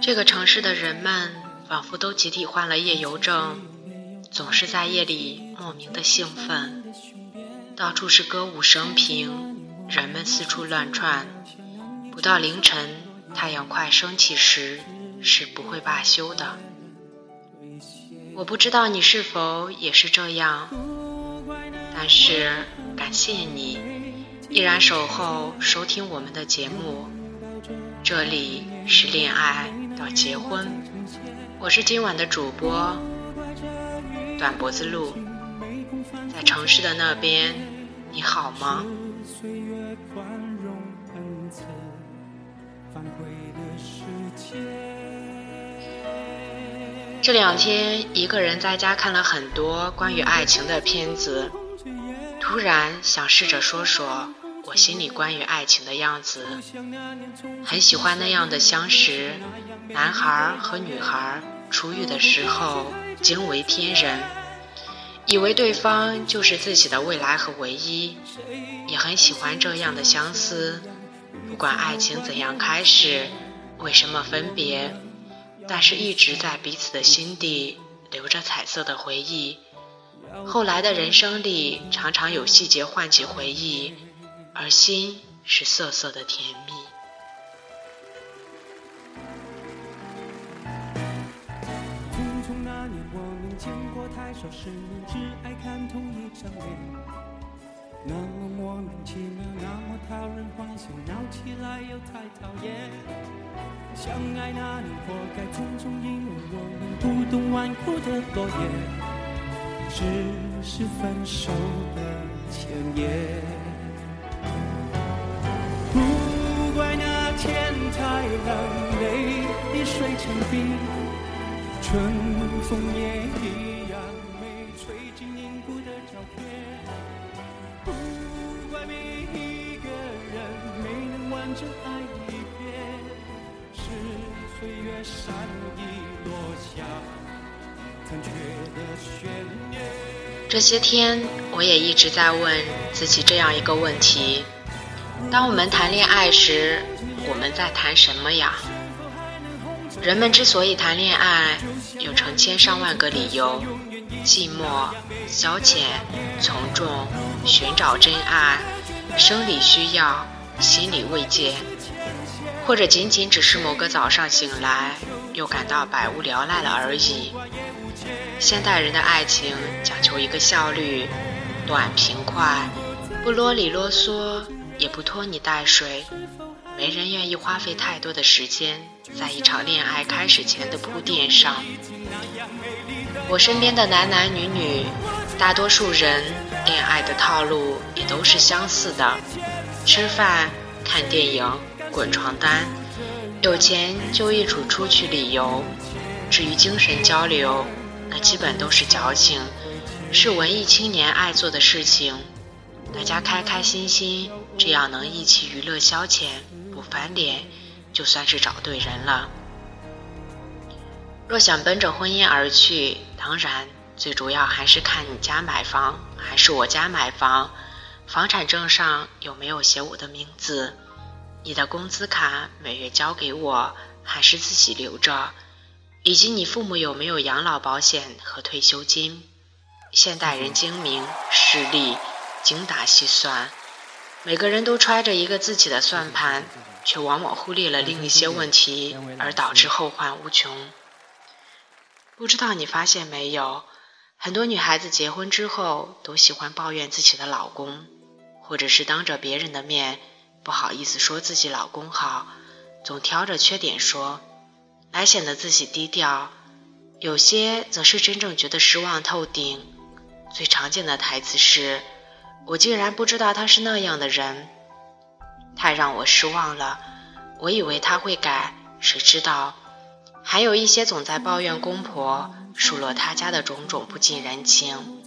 这个城市的人们仿佛都集体患了夜游症，总是在夜里莫名的兴奋，到处是歌舞升平，人们四处乱窜，不到凌晨，太阳快升起时是不会罢休的。我不知道你是否也是这样，但是感谢你依然守候收听我们的节目。这里是恋爱到结婚，我是今晚的主播短脖子鹿，在城市的那边，你好吗？这两天一个人在家看了很多关于爱情的片子，突然想试着说说。我心里关于爱情的样子。很喜欢那样的相识，男孩和女孩初遇的时候惊为天人，以为对方就是自己的未来和唯一。也很喜欢这样的相思，不管爱情怎样开始，为什么分别。但是一直在彼此的心底留着彩色的回忆。后来的人生里，常常有细节唤起回忆，而心是涩涩的甜蜜。匆匆那年，我们见过太少世面，只爱看同一张脸。那么莫名其妙，那么讨人欢喜，闹起来又太讨厌。相爱那年活该匆匆，因为我们不懂顽固的诺言，只是分手的前言。太冷，泪已水成冰，春风也一样没吹进凝固的照片。这些天，我也一直在问自己这样一个问题：当我们谈恋爱时，们在谈什么呀？人们之所以谈恋爱，有成千上万个理由：寂寞、消遣、从众、寻找真爱、生理需要、心理慰藉。或者仅仅只是某个早上醒来，又感到百无聊赖了而已。现代人的爱情讲求一个效率，短平快，不啰里啰嗦，也不拖泥带水。没人愿意花费太多的时间在一场恋爱开始前的铺垫上。我身边的男男女女，大多数人恋爱的套路也都是相似的：吃饭、看电影。滚床单，有钱就一起出去旅游。至于精神交流，那基本都是矫情，是文艺青年爱做的事情。大家开开心心，这样能一起娱乐消遣，不翻脸，就算是找对人了。若想奔着婚姻而去，当然最主要还是看你家买房还是我家买房，房产证上有没有写我的名字。你的工资卡每月交给我，还是自己留着？以及你父母有没有养老保险和退休金？现代人精明势利，精打细算，每个人都揣着一个自己的算盘，却往往忽略了另一些问题，而导致后患无穷。不知道你发现没有，很多女孩子结婚之后都喜欢抱怨自己的老公，或者是当着别人的面。不好意思说自己老公好，总挑着缺点说，来显得自己低调。有些则是真正觉得失望透顶。最常见的台词是：“我竟然不知道他是那样的人，太让我失望了。我以为他会改，谁知道？”还有一些总在抱怨公婆，数落他家的种种不近人情。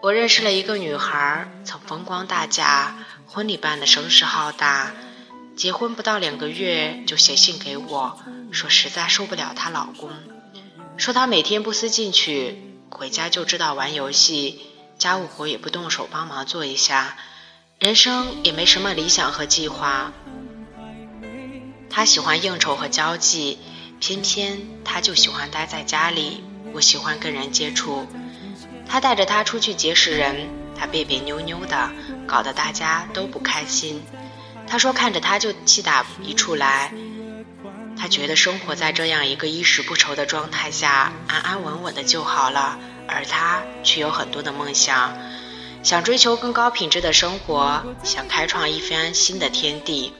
我认识了一个女孩，曾风光大嫁，婚礼办的声势浩大。结婚不到两个月，就写信给我，说实在受不了她老公，说她每天不思进取，回家就知道玩游戏，家务活也不动手帮忙做一下，人生也没什么理想和计划。他喜欢应酬和交际，偏偏他就喜欢待在家里，不喜欢跟人接触。他带着他出去结识人，他别别扭扭的，搞得大家都不开心。他说看着他就气打一处来。他觉得生活在这样一个衣食不愁的状态下，安安稳稳的就好了，而他却有很多的梦想，想追求更高品质的生活，想开创一番新的天地。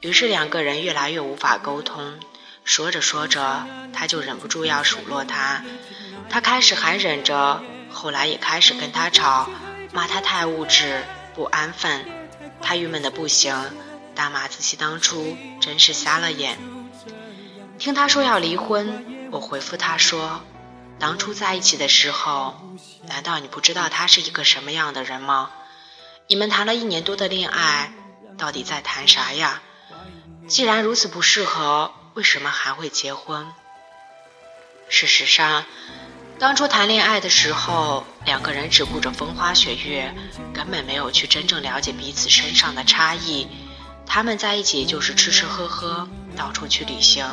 于是两个人越来越无法沟通，说着说着，他就忍不住要数落他。他开始还忍着，后来也开始跟他吵，骂他太物质、不安分。他郁闷的不行，大骂自己当初真是瞎了眼。听他说要离婚，我回复他说：“当初在一起的时候，难道你不知道他是一个什么样的人吗？你们谈了一年多的恋爱，到底在谈啥呀？既然如此不适合，为什么还会结婚？事实上，当初谈恋爱的时候，两个人只顾着风花雪月，根本没有去真正了解彼此身上的差异。他们在一起就是吃吃喝喝，到处去旅行。”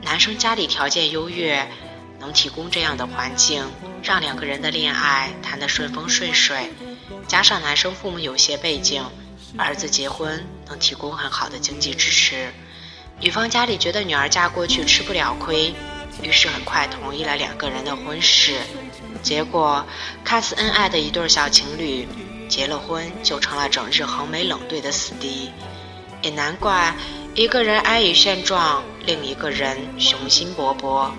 男生家里条件优越，能提供这样的环境，让两个人的恋爱谈得顺风顺水。加上男生父母有些背景，儿子结婚能提供很好的经济支持。女方家里觉得女儿嫁过去吃不了亏，于是很快同意了两个人的婚事。结果，看似恩爱的一对小情侣，结了婚就成了整日横眉冷对的死敌。也难怪。一个人安于现状，另一个人雄心勃勃；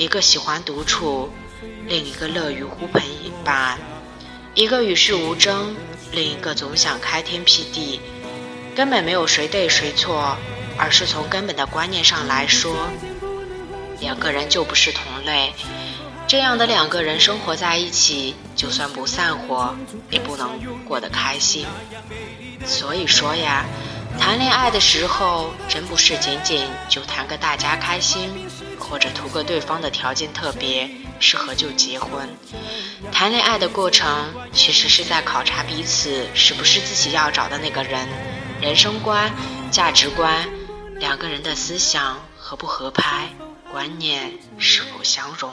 一个喜欢独处，另一个乐于呼朋引伴；一个与世无争，另一个总想开天辟地。根本没有谁对谁错，而是从根本的观念上来说，两个人就不是同类。这样的两个人生活在一起，就算不散伙，也不能过得开心。所以说呀。谈恋爱的时候，真不是仅仅就谈个大家开心，或者图个对方的条件特别适合就结婚。谈恋爱的过程，其实是在考察彼此是不是自己要找的那个人，人生观、价值观，两个人的思想合不合拍，观念是否相容。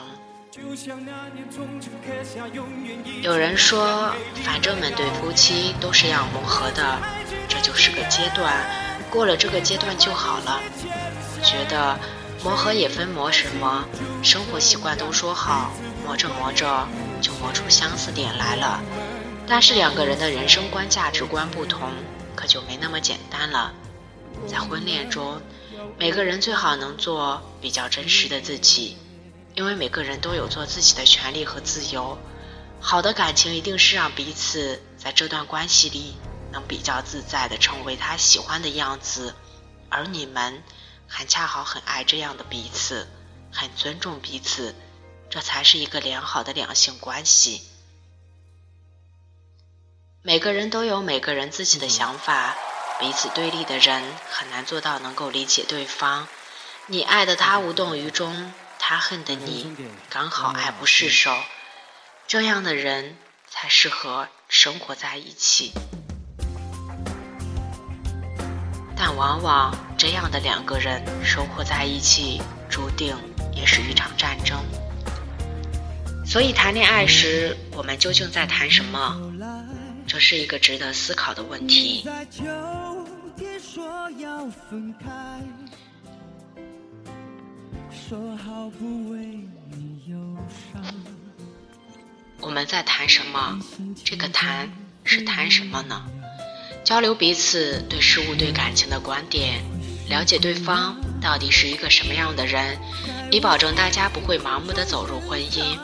有人说，反正每对夫妻都是要磨合的。这就是个阶段，过了这个阶段就好了。我觉得磨合也分磨什么，生活习惯都说好，磨着磨着就磨出相似点来了。但是两个人的人生观、价值观不同，可就没那么简单了。在婚恋中，每个人最好能做比较真实的自己，因为每个人都有做自己的权利和自由。好的感情一定是让彼此在这段关系里。能比较自在的成为他喜欢的样子，而你们还恰好很爱这样的彼此，很尊重彼此，这才是一个良好的两性关系。每个人都有每个人自己的想法，彼此对立的人很难做到能够理解对方。你爱的他无动于衷，他恨的你刚好爱不释手，这样的人才适合生活在一起。但往往这样的两个人生活在一起，注定也是一场战争。所以谈恋爱时，我们究竟在谈什么？这是一个值得思考的问题。说好不为你有我们在谈什么？这个谈是谈什么呢？交流彼此对事物、对感情的观点，了解对方到底是一个什么样的人，以保证大家不会盲目的走入婚姻。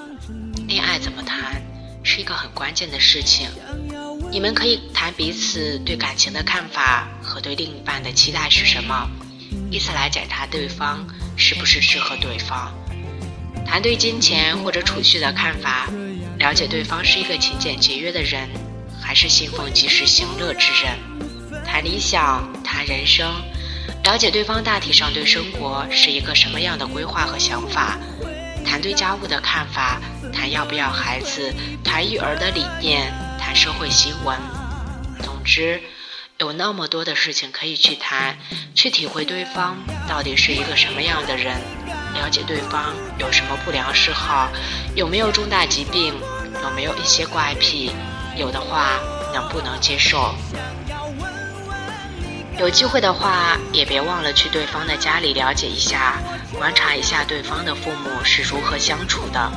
恋爱怎么谈，是一个很关键的事情。你们可以谈彼此对感情的看法和对另一半的期待是什么，以此来检查对方是不是适合对方。谈对金钱或者储蓄的看法，了解对方是一个勤俭节约的人。还是信奉及时行乐之人，谈理想，谈人生，了解对方大体上对生活是一个什么样的规划和想法，谈对家务的看法，谈要不要孩子，谈育儿的理念，谈社会新闻。总之，有那么多的事情可以去谈，去体会对方到底是一个什么样的人，了解对方有什么不良嗜好，有没有重大疾病，有没有一些怪癖，有的话能不能接受。有机会的话，也别忘了去对方的家里了解一下，观察一下对方的父母是如何相处的。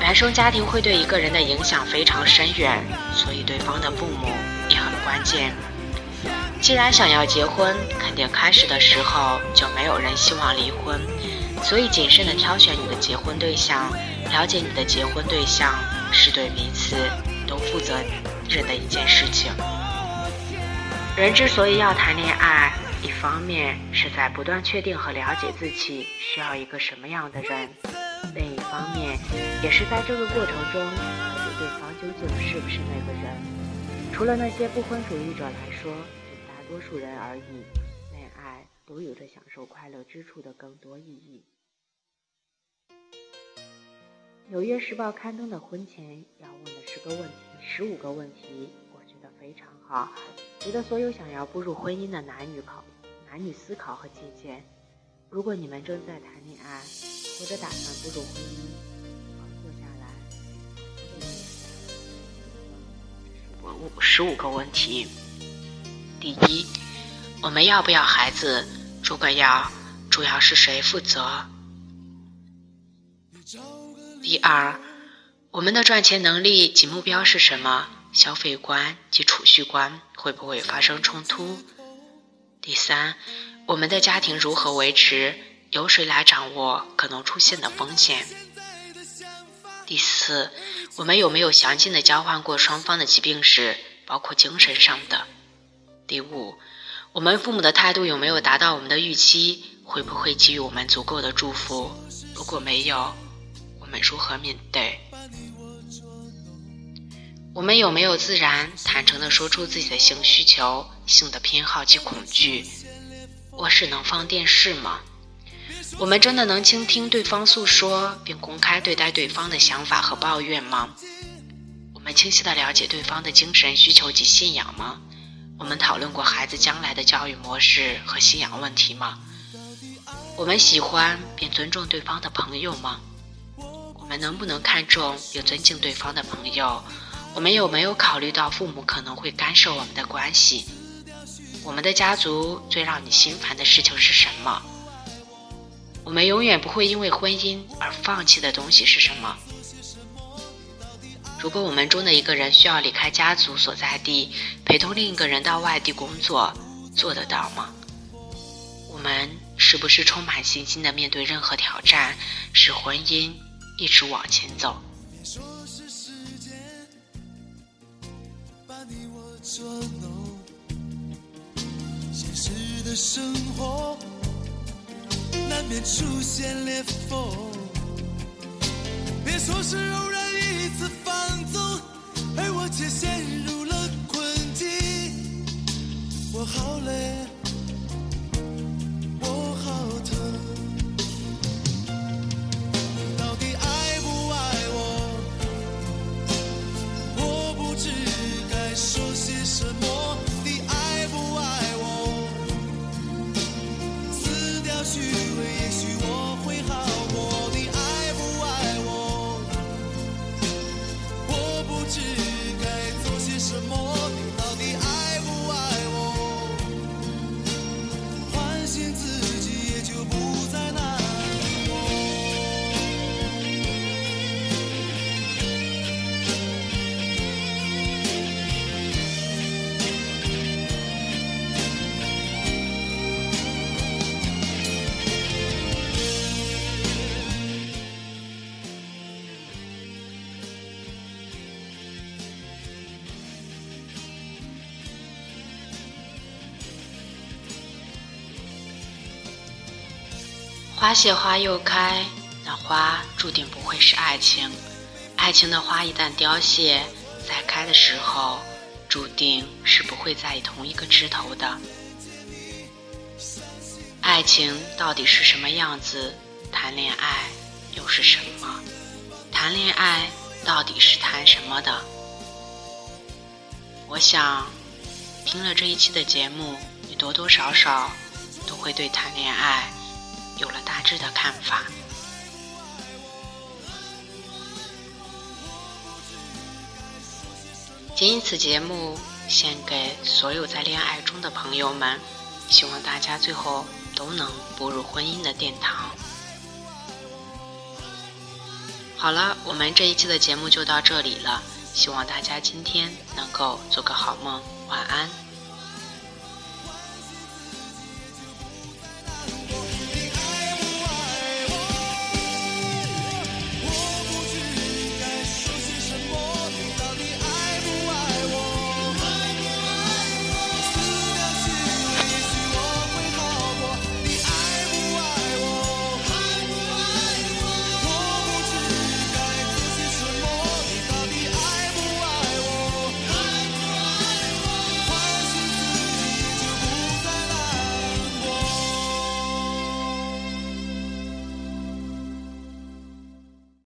原生家庭会对一个人的影响非常深远，所以对方的父母也很关键。既然想要结婚，肯定开始的时候就没有人希望离婚，所以谨慎的挑选你的结婚对象，了解你的结婚对象，是对彼此都负责任的一件事情。人之所以要谈恋爱，一方面是在不断确定和了解自己需要一个什么样的人，另一方面也是在这个过程中了解对方究竟是不是那个人。除了那些不婚主义者来说，对大多数人而已，恋爱都有着享受快乐之处的更多意义。《纽约时报》刊登的婚前要问的十个问题，十五个问题，我觉得非常好。值得所有想要步入婚姻的男女考、男女思考和借鉴。如果你们正在谈恋爱，或者打算步入婚姻，五十五个问题。第一，我们要不要孩子？如果要，主要是谁负责？第二，我们的赚钱能力及目标是什么？消费观及储蓄观会不会发生冲突？第三，我们的家庭如何维持？由谁来掌握可能出现的风险？第四，我们有没有详尽的交换过双方的疾病史，包括精神上的？第五，我们父母的态度有没有达到我们的预期？会不会给予我们足够的祝福？如果没有，我们如何面对？我们有没有自然、坦诚地说出自己的性需求、性的偏好及恐惧？卧室能放电视吗？我们真的能倾听对方诉说，并公开对待对方的想法和抱怨吗？我们清晰地了解对方的精神需求及信仰吗？我们讨论过孩子将来的教育模式和信仰问题吗？我们喜欢并尊重对方的朋友吗？我们能不能看重并尊敬对方的朋友？我们有没有考虑到父母可能会干涉我们的关系？我们的家族最让你心烦的事情是什么？我们永远不会因为婚姻而放弃的东西是什么？如果我们中的一个人需要离开家族所在地，陪同另一个人到外地工作，做得到吗？我们是不是充满信心的面对任何挑战，使婚姻一直往前走？现实的生活难免出现裂缝。别说是偶然一次放纵，而我却陷入了困境。我好累。花谢花又开，那花注定不会是爱情。爱情的花一旦凋谢，再开的时候，注定是不会在同一个枝头的。爱情到底是什么样子？谈恋爱又是什么？谈恋爱到底是谈什么的？我想，听了这一期的节目，你多多少少都会对谈恋爱有了大致的看法。仅以此节目献给所有在恋爱中的朋友们，希望大家最后都能步入婚姻的殿堂。好了，我们这一期的节目就到这里了，希望大家今天能够做个好梦。晚安。